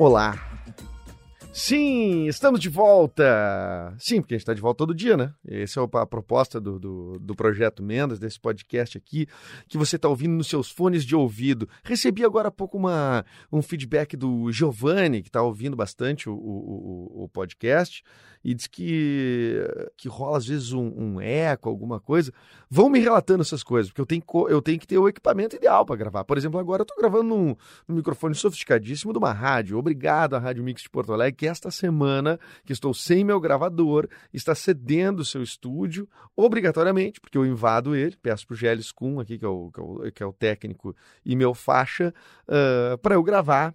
Olá. Sim, estamos de volta. Sim, porque a gente está de volta todo dia, né? Essa é a proposta do, do, do, projeto Mendas, desse podcast aqui, que você está ouvindo nos seus fones de ouvido. Recebi agora há pouco uma, um feedback do Giovanni, que está ouvindo bastante o, o, o podcast e diz que, que rola às vezes um, um, eco, alguma coisa. Vão me relatando essas coisas, porque eu tenho, eu tenho que ter o equipamento ideal para gravar. Por exemplo, agora eu estou gravando num, num, microfone sofisticadíssimo de uma rádio. Obrigado à Rádio Mix de Porto Alegre, que esta semana, que estou sem meu gravador, está cedendo o seu estúdio, obrigatoriamente, porque eu invado ele, peço para o Geles Kuhn, aqui, que é o, que é o, que é o técnico, e meu faixa, uh, para eu gravar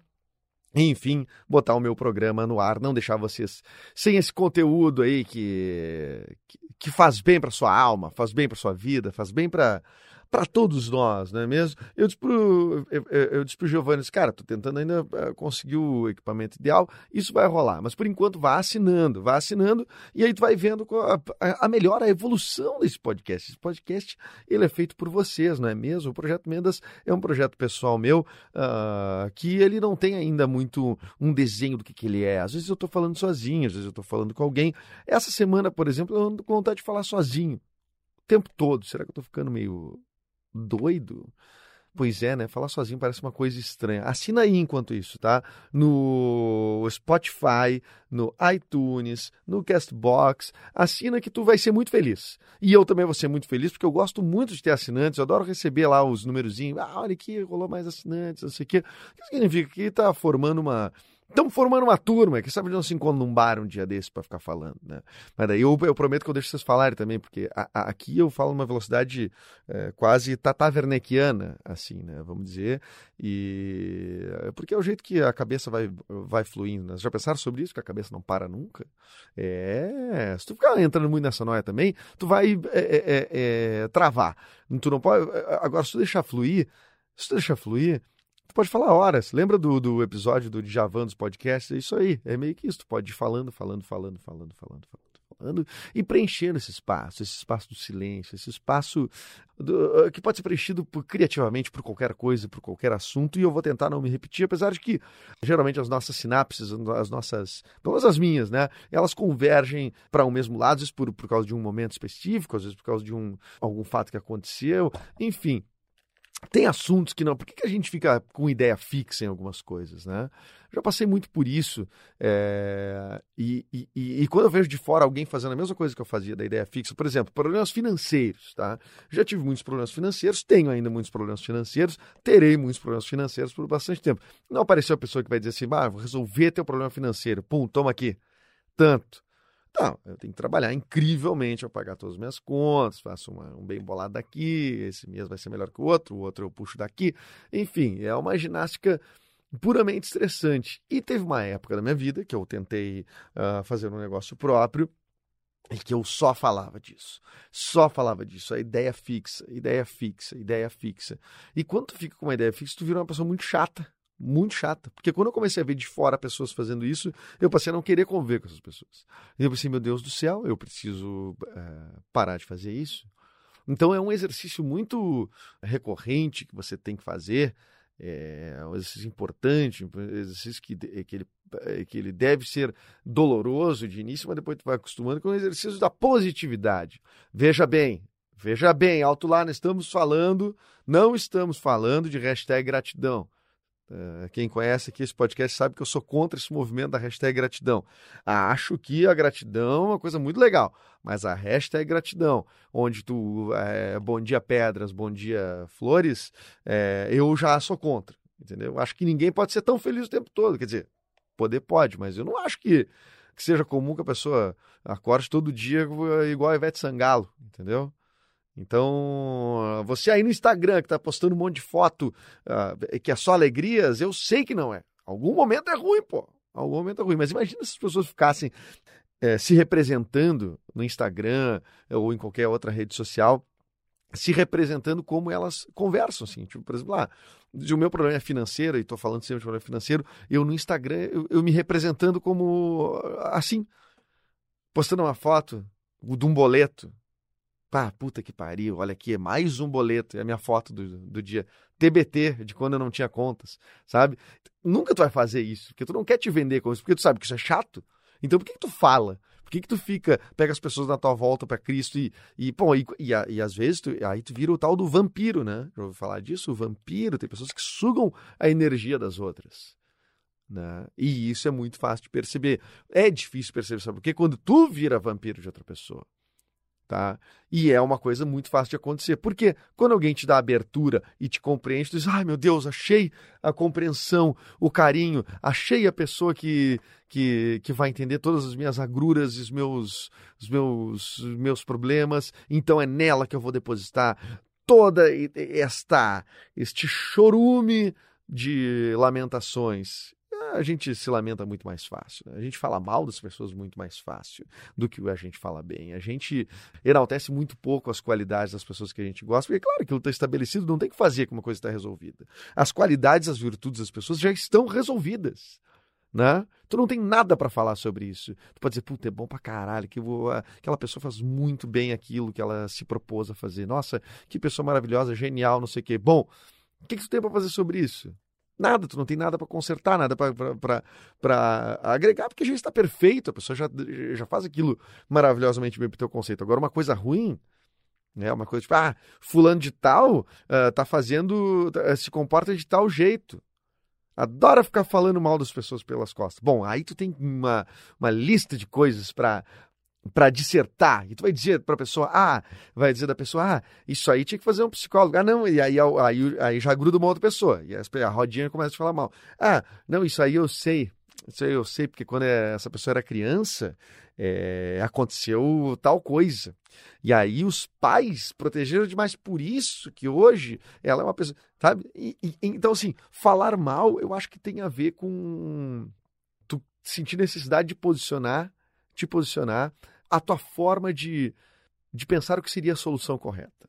enfim, botar o meu programa no ar, não deixar vocês sem esse conteúdo aí que, que, que faz bem para sua alma, faz bem para sua vida, faz bem para para todos nós, não é mesmo? Eu disse pro, eu, eu disse Giovanni, cara, tô tentando ainda eh, conseguir o equipamento ideal, isso vai rolar, mas por enquanto vá assinando, vá assinando, e aí tu vai vendo a, a melhor, a evolução desse podcast. Esse podcast, ele é feito por vocês, não é mesmo? O Projeto Mendas é um projeto pessoal meu, uh, que ele não tem ainda muito um desenho do que, que ele é. Às vezes eu tô falando sozinho, às vezes eu tô falando com alguém. Essa semana, por exemplo, eu ando com vontade de falar sozinho o tempo todo. Será que eu tô ficando meio doido. Pois é, né? Falar sozinho parece uma coisa estranha. Assina aí enquanto isso, tá? No Spotify, no iTunes, no Castbox. Assina que tu vai ser muito feliz. E eu também vou ser muito feliz, porque eu gosto muito de ter assinantes. Eu adoro receber lá os numerozinhos. Ah, olha aqui, rolou mais assinantes, não sei o quê. O que significa que tá formando uma Estamos formando uma turma, que sabe não se encontra num bar um dia desse para ficar falando, né? Mas daí eu, eu, prometo que eu deixo vocês falarem também, porque a, a, aqui eu falo numa velocidade é, quase tatavernequiana, assim, né? Vamos dizer. E porque é o jeito que a cabeça vai, vai fluindo. Né? Já pensaram sobre isso? Que a cabeça não para nunca? É. Se tu ficar entrando muito nessa noia também, tu vai é, é, travar. Tu não pode. Agora, se tu deixar fluir, se tu deixar fluir pode falar horas. Lembra do, do episódio do Djavan dos podcasts? É isso aí. É meio que isso. Tu pode ir falando, falando, falando, falando, falando, falando, falando e preenchendo esse espaço, esse espaço do silêncio, esse espaço do, uh, que pode ser preenchido por, criativamente por qualquer coisa, por qualquer assunto. E eu vou tentar não me repetir, apesar de que geralmente as nossas sinapses, as nossas, menos as minhas, né? Elas convergem para o um mesmo lado, às vezes por, por causa de um momento específico, às vezes por causa de um, algum fato que aconteceu. Enfim, tem assuntos que não. Por que, que a gente fica com ideia fixa em algumas coisas, né? Já passei muito por isso. É, e, e, e, quando eu vejo de fora alguém fazendo a mesma coisa que eu fazia da ideia fixa, por exemplo, problemas financeiros, tá? Já tive muitos problemas financeiros, tenho ainda muitos problemas financeiros, terei muitos problemas financeiros por bastante tempo. Não apareceu a pessoa que vai dizer assim, ah, vou resolver teu problema financeiro. Pum, toma aqui. Tanto. Não, eu tenho que trabalhar incrivelmente para pagar todas as minhas contas, faço uma, um bem bolado daqui, esse mês vai ser melhor que o outro, o outro eu puxo daqui. Enfim, é uma ginástica puramente estressante. E teve uma época da minha vida que eu tentei uh, fazer um negócio próprio e que eu só falava disso. Só falava disso. A ideia fixa, ideia fixa, ideia fixa. E quando tu fica com uma ideia fixa, tu vira uma pessoa muito chata muito chata. Porque quando eu comecei a ver de fora pessoas fazendo isso, eu passei a não querer conviver com essas pessoas. E eu pensei, meu Deus do céu, eu preciso é, parar de fazer isso. Então é um exercício muito recorrente que você tem que fazer, é um exercício importante, um exercício que, que, ele, que ele deve ser doloroso de início, mas depois tu vai acostumando com o exercício da positividade. Veja bem, veja bem, alto lá, nós estamos falando, não estamos falando de hashtag gratidão. Uh, quem conhece aqui esse podcast sabe que eu sou contra esse movimento da hashtag gratidão. Acho que a gratidão é uma coisa muito legal, mas a hashtag gratidão, onde tu é, bom dia pedras, bom dia flores, é, eu já sou contra, entendeu? Acho que ninguém pode ser tão feliz o tempo todo, quer dizer, poder pode, mas eu não acho que que seja comum que a pessoa acorde todo dia igual a Ivete Sangalo, entendeu? Então, você aí no Instagram que tá postando um monte de foto uh, que é só alegrias, eu sei que não é. Algum momento é ruim, pô. Algum momento é ruim. Mas imagina se as pessoas ficassem é, se representando no Instagram ou em qualquer outra rede social, se representando como elas conversam, assim. Tipo, por exemplo, lá, ah, o meu problema é financeiro, e estou falando sempre de problema financeiro, eu no Instagram, eu, eu me representando como assim, postando uma foto de um boleto, Pá, puta que pariu, olha aqui, é mais um boleto, é a minha foto do, do dia. TBT, de quando eu não tinha contas, sabe? Nunca tu vai fazer isso, porque tu não quer te vender com isso, porque tu sabe que isso é chato. Então por que, que tu fala? Por que, que tu fica, pega as pessoas na tua volta para Cristo e, e, bom, e, e, e, às vezes tu, aí tu vira o tal do vampiro, né? Já ouviu falar disso? O vampiro, tem pessoas que sugam a energia das outras. Né? E isso é muito fácil de perceber. É difícil perceber, sabe? Porque quando tu vira vampiro de outra pessoa, Tá? E é uma coisa muito fácil de acontecer. Porque quando alguém te dá abertura e te compreende, tu diz: ai meu Deus, achei a compreensão, o carinho, achei a pessoa que, que, que vai entender todas as minhas agruras, os meus, os meus, meus problemas, então é nela que eu vou depositar toda esta este chorume de lamentações a gente se lamenta muito mais fácil. Né? A gente fala mal das pessoas muito mais fácil do que a gente fala bem. A gente enaltece muito pouco as qualidades das pessoas que a gente gosta, porque, claro, aquilo está estabelecido, não tem que fazer que uma coisa está resolvida. As qualidades, as virtudes das pessoas já estão resolvidas. Né? Tu não tem nada para falar sobre isso. Tu pode dizer, puta, é bom pra caralho, que vou... aquela pessoa faz muito bem aquilo que ela se propôs a fazer. Nossa, que pessoa maravilhosa, genial, não sei o quê. Bom, o que, que tu tem para fazer sobre isso? Nada, tu não tem nada para consertar, nada para agregar, porque já está perfeito, a pessoa já, já faz aquilo maravilhosamente bem para o teu conceito. Agora, uma coisa ruim, né, uma coisa tipo, ah, fulano de tal uh, tá fazendo, uh, se comporta de tal jeito. Adora ficar falando mal das pessoas pelas costas. Bom, aí tu tem uma, uma lista de coisas para para dissertar, e tu vai dizer para a pessoa, ah, vai dizer da pessoa, ah, isso aí tinha que fazer um psicólogo. Ah, não, e aí, aí, aí já gruda uma outra pessoa, e a rodinha começa a falar mal. Ah, não, isso aí eu sei, isso aí eu sei, porque quando é, essa pessoa era criança, é, aconteceu tal coisa. E aí os pais protegeram demais por isso que hoje ela é uma pessoa, sabe? E, e, então, assim, falar mal, eu acho que tem a ver com tu sentir necessidade de posicionar, te posicionar a tua forma de, de pensar o que seria a solução correta.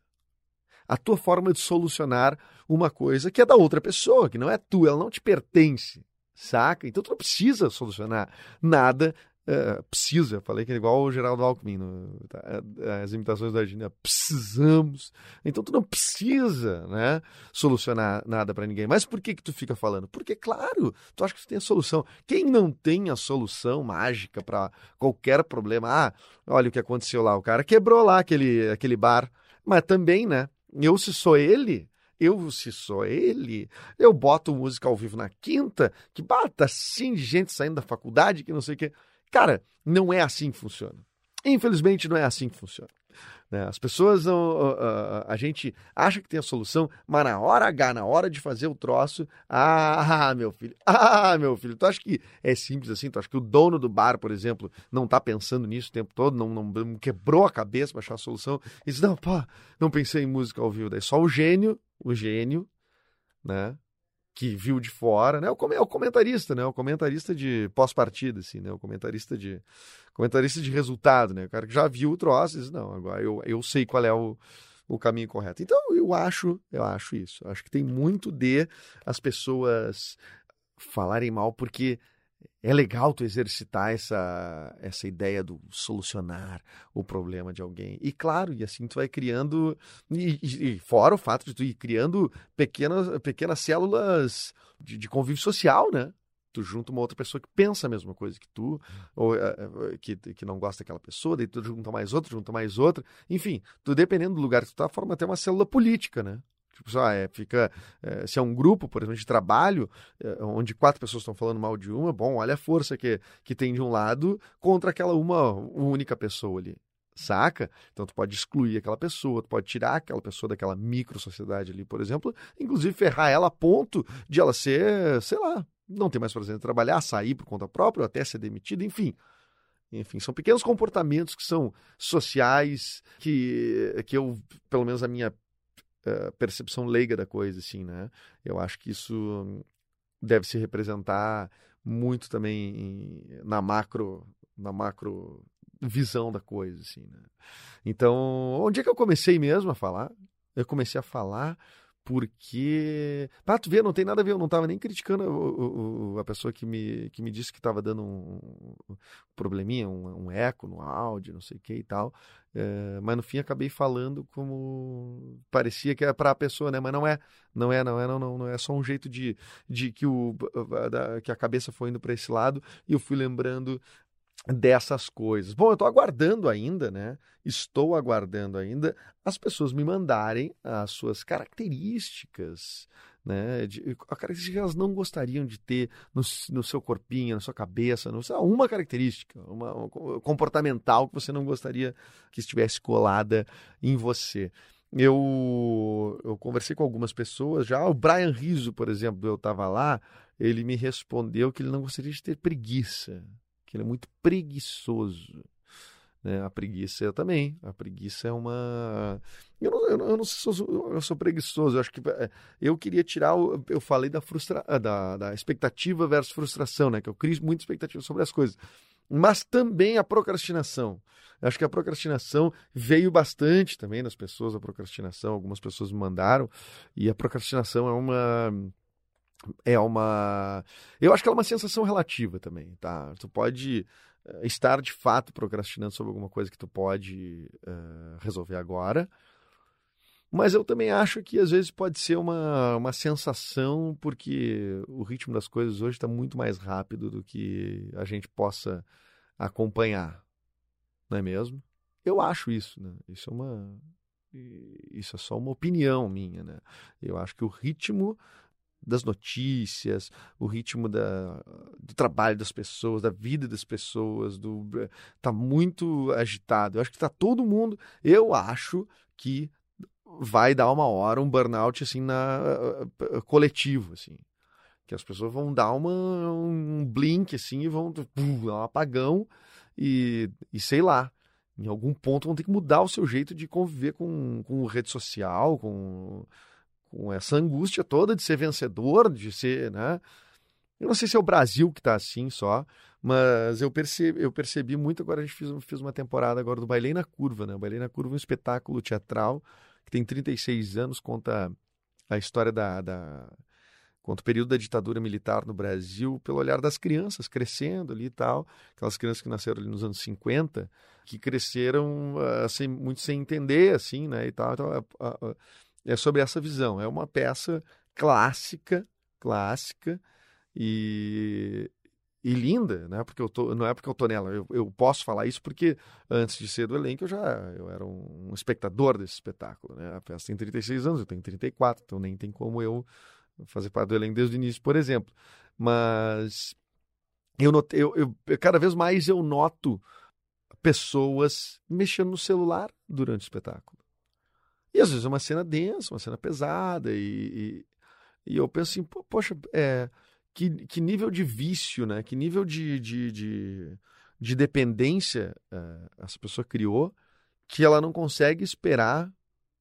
A tua forma de solucionar uma coisa que é da outra pessoa, que não é tu, ela não te pertence, saca? Então tu não precisa solucionar nada Uh, precisa, falei que é igual o Geraldo Alckmin, no, tá, é, as imitações da Argentina, precisamos. Então tu não precisa, né, solucionar nada para ninguém. Mas por que que tu fica falando? Porque claro, tu acha que tu tem a solução. Quem não tem a solução mágica para qualquer problema? Ah, olha o que aconteceu lá, o cara quebrou lá aquele aquele bar, mas também, né? Eu se sou ele, eu, se sou ele, eu boto música ao vivo na quinta, que bata assim de gente saindo da faculdade, que não sei o quê. Cara, não é assim que funciona. Infelizmente, não é assim que funciona. Né? As pessoas, não, a, gente acha que tem a solução, mas na hora H, na hora de fazer o troço, ah, meu filho, ah, meu filho, tu acha que é simples assim? Tu acha que o dono do bar, por exemplo, não está pensando nisso o tempo todo, não, não, quebrou a cabeça para achar a solução? E diz, não, pá, não pensei em música ao vivo. Daí só o gênio, o gênio, né? Que viu de fora, né? É o comentarista, né? O comentarista de pós-partida, assim, né? O comentarista de comentarista de resultado, né? O cara que já viu o troço, diz, não, agora eu, eu sei qual é o, o caminho correto. Então, eu acho, eu acho isso. Eu acho que tem muito de as pessoas falarem mal porque é legal tu exercitar essa, essa ideia do solucionar o problema de alguém. E claro, e assim tu vai criando, e, e fora o fato de tu ir criando pequenas, pequenas células de, de convívio social, né? tu junta uma outra pessoa que pensa a mesma coisa que tu, ou uh, que, que não gosta daquela pessoa, daí tu junta mais outra, junta mais outra. Enfim, tu dependendo do lugar que tu tá, forma até uma célula política, né? Tipo, só, é, fica, é, se é um grupo, por exemplo, de trabalho, é, onde quatro pessoas estão falando mal de uma, bom, olha a força que, que tem de um lado contra aquela uma única pessoa ali. Saca? Então tu pode excluir aquela pessoa, tu pode tirar aquela pessoa daquela micro sociedade ali, por exemplo, inclusive ferrar ela a ponto de ela ser, sei lá, não ter mais prazer em trabalhar, sair por conta própria, até ser demitida, enfim. Enfim, são pequenos comportamentos que são sociais, que, que eu, pelo menos a minha uh, percepção leiga da coisa, assim, né? Eu acho que isso deve se representar muito também em, na macro, na macro visão da coisa, assim, né? Então, onde é que eu comecei mesmo a falar? Eu comecei a falar porque. Ah, tu vê, não tem nada a ver, eu não estava nem criticando o, a pessoa que me, que me disse que estava dando um, um probleminha, um, um, eco no áudio, não sei o que e tal. É, mas no fim acabei falando como parecia que era para a pessoa, né? Mas não é, não é, não é, não, não, não é só um jeito de, de que, o, da, que a cabeça foi indo para esse lado e eu fui lembrando dessas coisas. Bom, eu estou aguardando ainda, né? Estou aguardando ainda as pessoas me mandarem as suas características, né? De, a característica que elas não gostariam de ter no, no seu corpinho, na sua cabeça, no, uma característica, uma, uma comportamental que você não gostaria que estivesse colada em você. Eu, eu conversei com algumas pessoas já. O Brian Rizzo, por exemplo, eu estava lá, ele me respondeu que ele não gostaria de ter preguiça que ele é muito preguiçoso. Né? A preguiça também. A preguiça é uma. Eu não, eu não, eu sou, eu sou preguiçoso. Eu acho que é, eu queria tirar. O, eu falei da, frustra, da, da expectativa versus frustração, né? Que eu crio muita expectativa sobre as coisas. Mas também a procrastinação. Eu acho que a procrastinação veio bastante também nas pessoas, a procrastinação. Algumas pessoas me mandaram. E a procrastinação é uma é uma. Eu acho que é uma sensação relativa também, tá? Tu pode uh, estar de fato procrastinando sobre alguma coisa que tu pode uh, resolver agora, mas eu também acho que às vezes pode ser uma, uma sensação, porque o ritmo das coisas hoje está muito mais rápido do que a gente possa acompanhar, não é mesmo? Eu acho isso, né? Isso é uma. Isso é só uma opinião minha, né? Eu acho que o ritmo das notícias, o ritmo da, do trabalho das pessoas, da vida das pessoas, do tá muito agitado. Eu acho que tá todo mundo, eu acho que vai dar uma hora um burnout assim na uh, coletivo assim, que as pessoas vão dar uma um blink assim e vão dar um apagão e, e sei lá, em algum ponto vão ter que mudar o seu jeito de conviver com, com rede social, com com essa angústia toda de ser vencedor, de ser, né? Eu não sei se é o Brasil que está assim só, mas eu percebi, eu percebi muito. Agora a gente fez, fez uma temporada agora do Bailei na Curva, né? Bailei na Curva é um espetáculo teatral que tem 36 anos, conta a história da, da conta o período da ditadura militar no Brasil pelo olhar das crianças crescendo ali e tal, aquelas crianças que nasceram ali nos anos 50, que cresceram assim, muito sem entender, assim, né, e tal. Então, a, a, é sobre essa visão. É uma peça clássica, clássica e, e linda, né? Porque eu tô, não é porque eu tô nela, eu, eu, posso falar isso porque antes de ser do elenco eu já eu era um, espectador desse espetáculo, né? A peça tem 36 anos, eu tenho 34, então nem tem como eu fazer parte do elenco desde o início, por exemplo. Mas eu, notei, eu, eu cada vez mais eu noto pessoas mexendo no celular durante o espetáculo. E às vezes é uma cena densa, uma cena pesada, e, e, e eu penso assim, poxa, é, que, que nível de vício, né? Que nível de, de, de, de dependência é, essa pessoa criou que ela não consegue esperar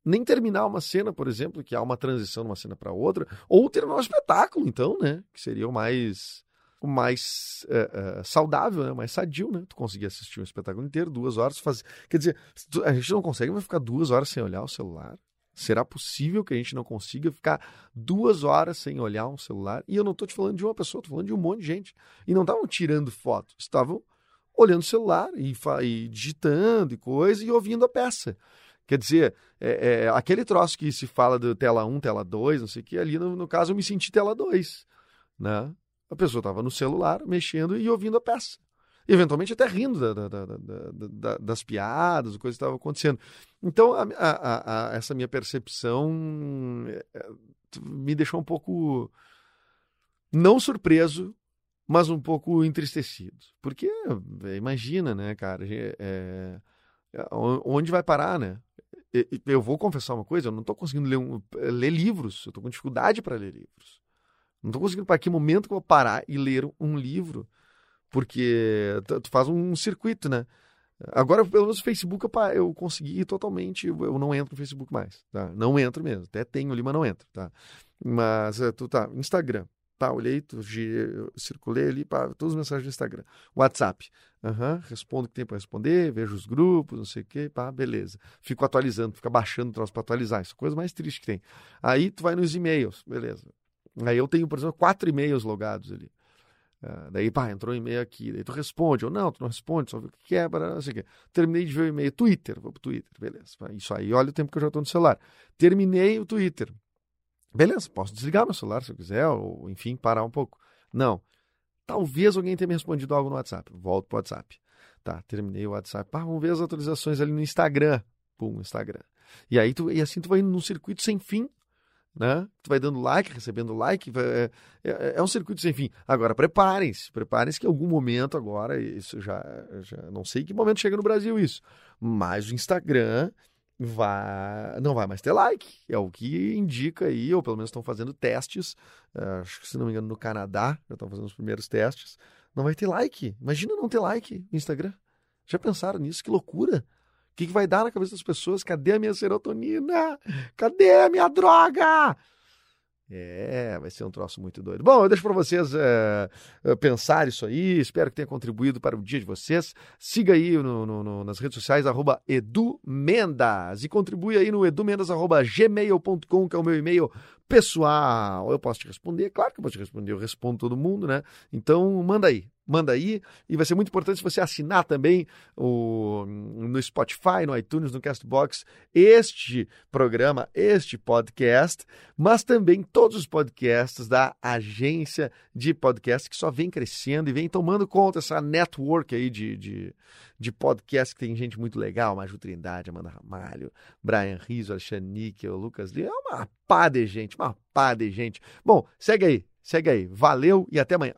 nem terminar uma cena, por exemplo, que há uma transição de uma cena para outra, ou terminar um espetáculo, então, né? Que seria o mais mais é, é, saudável, né? mais sadio, né? Tu conseguir assistir um espetáculo inteiro, duas horas, fazer. Quer dizer, a gente não consegue vai ficar duas horas sem olhar o celular. Será possível que a gente não consiga ficar duas horas sem olhar um celular? E eu não estou te falando de uma pessoa, estou falando de um monte de gente. E não estavam tirando foto, estavam olhando o celular e, e, digitando e coisa e ouvindo a peça. Quer dizer, é, é, aquele troço que se fala do tela 1, tela 2, não sei o que, ali no, no caso eu me senti tela 2, né? A pessoa estava no celular, mexendo e ouvindo a peça. Eventualmente até rindo da, da, da, das piadas, o coisa que estava acontecendo. Então, a, a, a, essa minha percepção é, me deixou um pouco, não surpreso, mas um pouco entristecido. Porque, imagina, né, cara, é, onde vai parar, né? Eu vou confessar uma coisa, eu não estou conseguindo ler, um, ler livros, eu estou com dificuldade para ler livros. Não estou conseguindo para que momento que eu vou parar e ler um livro Porque tu, faz um circuito, né? Agora, pelo menos o Facebook eu, eu consegui totalmente, eu não entro no Facebook mais, tá? Não entro mesmo, até tenho ali, mas não entro, tá? Mas eh, tu tá, Instagram, tá, olhei, tu, circulei ali, pá, todas as mensagens do Instagram. WhatsApp, aham, respondo o que tem para responder, vejo os grupos, não sei o quê, pá, beleza. Fico atualizando, fica baixando o troço para atualizar, isso é a coisa mais triste que tem. Aí tu vai nos e-mails, beleza. Aí eu tenho, por exemplo, quatro e-mails logados ali. Ah, daí, pá, entrou um e-mail aqui, daí tu responde, ou não, tu não responde, só vê o que que é, não sei o quê. Terminei de ver o e-mail, Twitter, vou pro Twitter, beleza. Isso aí, olha o tempo que eu já estou no celular. Terminei o Twitter. Beleza, posso desligar meu celular se eu quiser, ou enfim, parar um pouco. Não. Talvez alguém tenha me respondido algo no WhatsApp. Volto pro WhatsApp. Tá, terminei o WhatsApp. Pá, vamos ver as atualizações ali no Instagram. Pum, Instagram. E aí tu, e assim tu vai num circuito sem fim, né? Tu vai dando like, recebendo like, vai- é, é- é um circuito sem fim. Agora preparem-se, preparem-se que em algum momento agora, isso já, já não sei que momento chega no Brasil isso, mas o Instagram vai, não vai mais ter like, é o que indica aí, ou pelo menos estão fazendo testes, eh, acho que se não me engano no Canadá, já estão fazendo os primeiros testes, não vai ter like. Imagina não ter like no Instagram. Já pensaram nisso? Que loucura! O que, que vai dar na cabeça das pessoas? Cadê a minha serotonina? Cadê a minha droga? É, vai ser um troço muito doido. Bom, eu deixo para vocês é, pensar isso aí. Espero que tenha contribuído para o dia de vocês. Siga aí no- no- no- nas redes sociais, arroba Edu Mendas. E contribui aí no edumendas.gmail.com, que é o meu e-mail pessoal. Eu posso te responder? Claro que eu posso te responder. Eu respondo todo mundo, né? Então, manda aí. Manda aí. E vai ser muito importante você assinar também o, no Spotify, no iTunes, no Castbox, este programa, este podcast, mas também todos os podcasts da agência de podcast que só vem crescendo e vem tomando conta essa network aí de, de, de podcast que tem gente muito legal, Maju Trindade, Amanda Ramalho, Brian Rizzo, Alexandre Níquel, Lucas Lee, é uma pá de gente, uma pá de gente. Bom, segue aí, segue aí. Valeu e até amanhã.